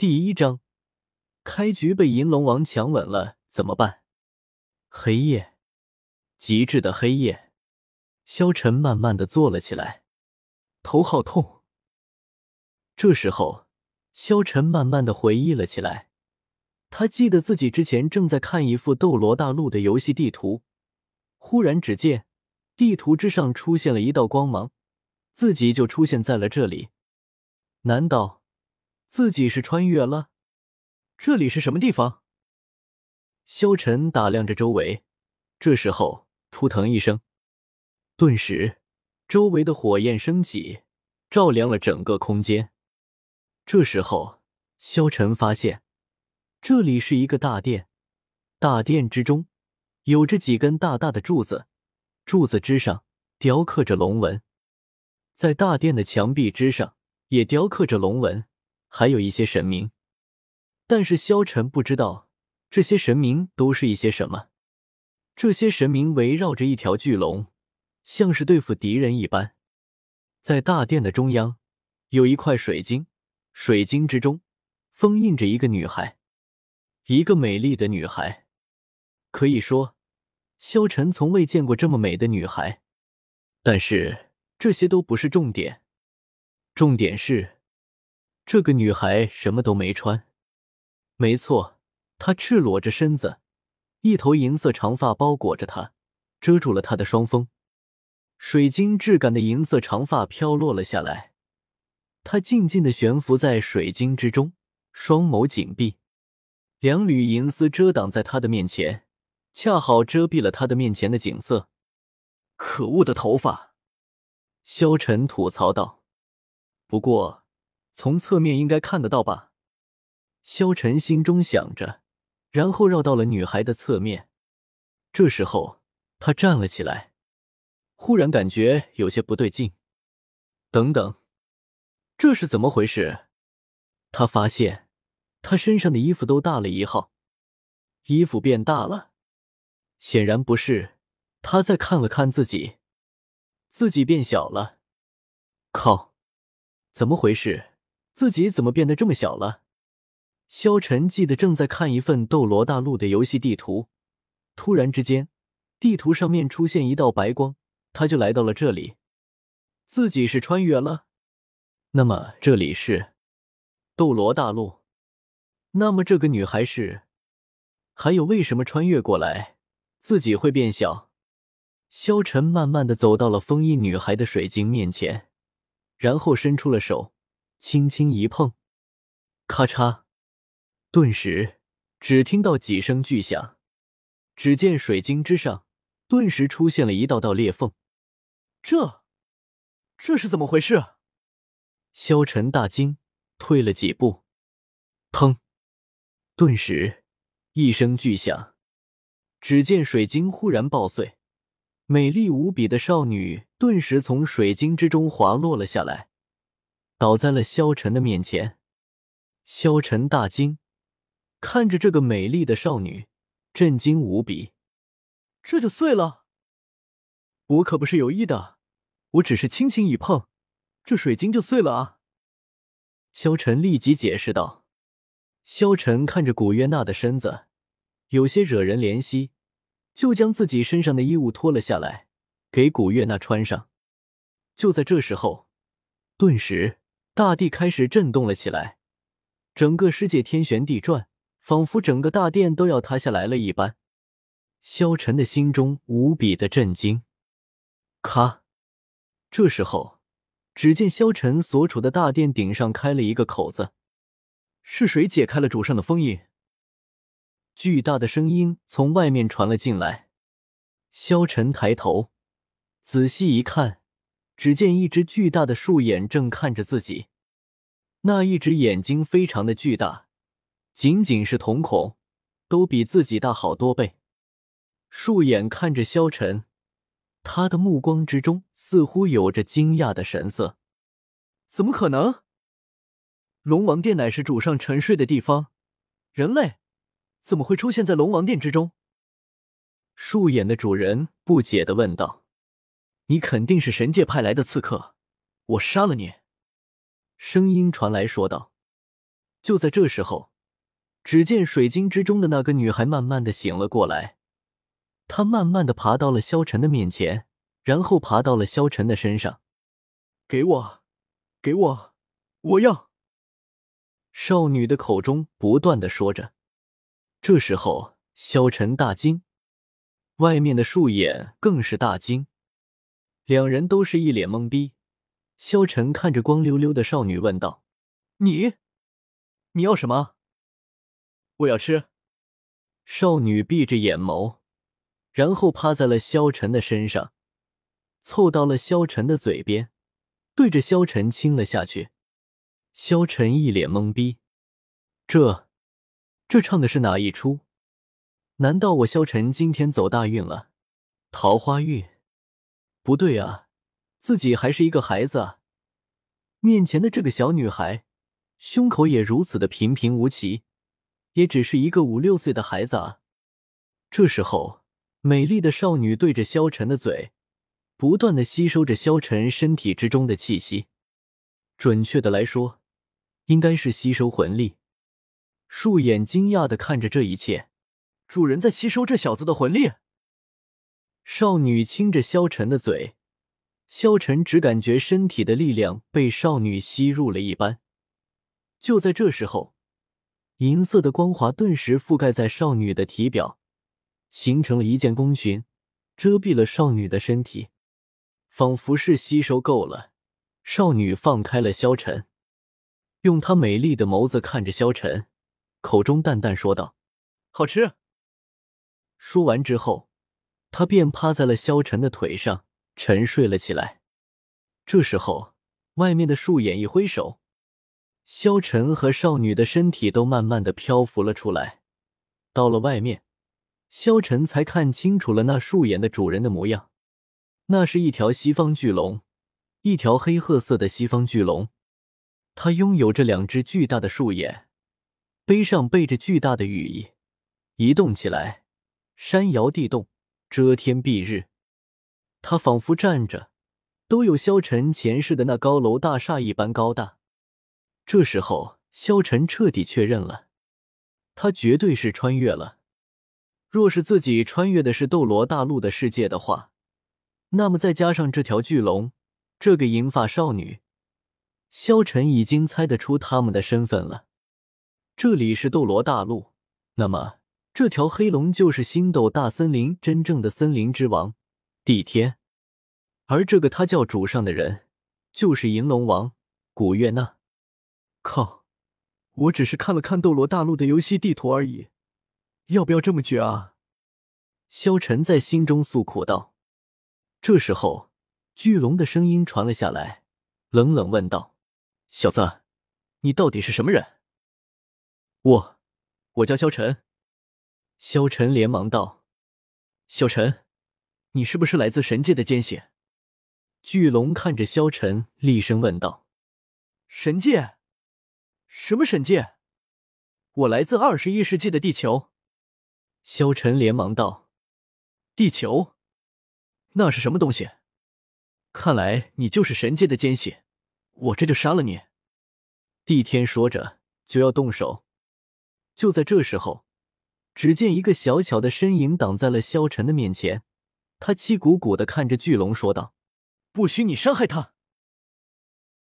第一章，开局被银龙王强吻了，怎么办？黑夜，极致的黑夜。萧晨慢慢的坐了起来，头好痛。这时候，萧晨慢慢的回忆了起来，他记得自己之前正在看一幅斗罗大陆的游戏地图，忽然只见地图之上出现了一道光芒，自己就出现在了这里。难道自己是穿越了？这里是什么地方？萧晨打量着周围，这时候扑腾一声。顿时，周围的火焰升起，照亮了整个空间。这时候，萧晨发现这里是一个大殿，大殿之中有着几根大大的柱子，柱子之上雕刻着龙纹，在大殿的墙壁之上也雕刻着龙纹，还有一些神明。但是萧晨不知道这些神明都是一些什么。这些神明围绕着一条巨龙。像是对付敌人一般，在大殿的中央有一块水晶，水晶之中封印着一个女孩，一个美丽的女孩。可以说，萧晨从未见过这么美的女孩。但是这些都不是重点，重点是这个女孩什么都没穿。没错，她赤裸着身子，一头银色长发包裹着她，遮住了她的双峰。水晶质感的银色长发飘落了下来，她静静的悬浮在水晶之中，双眸紧闭，两缕银丝遮挡在她的面前，恰好遮蔽了她的面前的景色。可恶的头发，萧晨吐槽道。不过从侧面应该看得到吧？萧晨心中想着，然后绕到了女孩的侧面。这时候，他站了起来。忽然感觉有些不对劲，等等，这是怎么回事？他发现他身上的衣服都大了一号，衣服变大了，显然不是。他再看了看自己，自己变小了。靠，怎么回事？自己怎么变得这么小了？萧晨记得正在看一份斗罗大陆的游戏地图，突然之间，地图上面出现一道白光。他就来到了这里，自己是穿越了。那么这里是斗罗大陆，那么这个女孩是？还有为什么穿越过来自己会变小？萧晨慢慢的走到了封印女孩的水晶面前，然后伸出了手，轻轻一碰，咔嚓，顿时只听到几声巨响，只见水晶之上顿时出现了一道道裂缝。这，这是怎么回事？萧晨大惊，退了几步。砰！顿时一声巨响，只见水晶忽然爆碎，美丽无比的少女顿时从水晶之中滑落了下来，倒在了萧晨的面前。萧晨大惊，看着这个美丽的少女，震惊无比。这就碎了？我可不是有意的，我只是轻轻一碰，这水晶就碎了啊！萧晨立即解释道。萧晨看着古月娜的身子，有些惹人怜惜，就将自己身上的衣物脱了下来，给古月娜穿上。就在这时候，顿时大地开始震动了起来，整个世界天旋地转，仿佛整个大殿都要塌下来了一般。萧晨的心中无比的震惊。咔！这时候，只见萧晨所处的大殿顶上开了一个口子，是谁解开了主上的封印？巨大的声音从外面传了进来。萧晨抬头，仔细一看，只见一只巨大的树眼正看着自己。那一只眼睛非常的巨大，仅仅是瞳孔都比自己大好多倍。树眼看着萧晨。他的目光之中似乎有着惊讶的神色，怎么可能？龙王殿乃是主上沉睡的地方，人类怎么会出现在龙王殿之中？树眼的主人不解的问道：“你肯定是神界派来的刺客，我杀了你！”声音传来说道。就在这时候，只见水晶之中的那个女孩慢慢的醒了过来，她慢慢的爬到了萧晨的面前，然后爬到了萧晨的身上。给我，给我，我要！少女的口中不断的说着。这时候，萧晨大惊，外面的树眼更是大惊，两人都是一脸懵逼。萧晨看着光溜溜的少女问道：“你，你要什么？”“我要吃。”少女闭着眼眸，然后趴在了萧晨的身上，凑到了萧晨的嘴边，对着萧晨亲了下去。萧晨一脸懵逼，这，这唱的是哪一出？难道我萧晨今天走大运了？桃花运？不对啊，自己还是一个孩子啊！面前的这个小女孩，胸口也如此的平平无奇，也只是一个五六岁的孩子啊！这时候，美丽的少女对着萧晨的嘴，不断的吸收着萧晨身体之中的气息，准确的来说。应该是吸收魂力。树眼惊讶的看着这一切，主人在吸收这小子的魂力。少女亲着萧晨的嘴，萧晨只感觉身体的力量被少女吸入了一般。就在这时候，银色的光华顿时覆盖在少女的体表，形成了一件宫裙，遮蔽了少女的身体。仿佛是吸收够了，少女放开了萧晨。用她美丽的眸子看着萧晨，口中淡淡说道：“好吃。”说完之后，他便趴在了萧晨的腿上沉睡了起来。这时候，外面的树眼一挥手，萧晨和少女的身体都慢慢的漂浮了出来。到了外面，萧晨才看清楚了那树眼的主人的模样，那是一条西方巨龙，一条黑褐色的西方巨龙。它拥有着两只巨大的树眼，背上背着巨大的羽翼，移动起来，山摇地动，遮天蔽日。他仿佛站着，都有萧晨前世的那高楼大厦一般高大。这时候，萧晨彻底确认了，他绝对是穿越了。若是自己穿越的是斗罗大陆的世界的话，那么再加上这条巨龙，这个银发少女。萧晨已经猜得出他们的身份了。这里是斗罗大陆，那么这条黑龙就是星斗大森林真正的森林之王帝天，而这个他叫主上的人就是银龙王古月娜。靠！我只是看了看斗罗大陆的游戏地图而已，要不要这么绝啊？萧晨在心中诉苦道。这时候，巨龙的声音传了下来，冷冷问道。小子，你到底是什么人？我，我叫萧晨。萧晨连忙道：“萧晨，你是不是来自神界的奸细？”巨龙看着萧晨，厉声问道：“神界？什么神界？我来自二十一世纪的地球。”萧晨连忙道：“地球？那是什么东西？看来你就是神界的奸细。”我这就杀了你！帝天说着就要动手，就在这时候，只见一个小巧的身影挡在了萧晨的面前。他气鼓鼓的看着巨龙说道：“不许你伤害他！”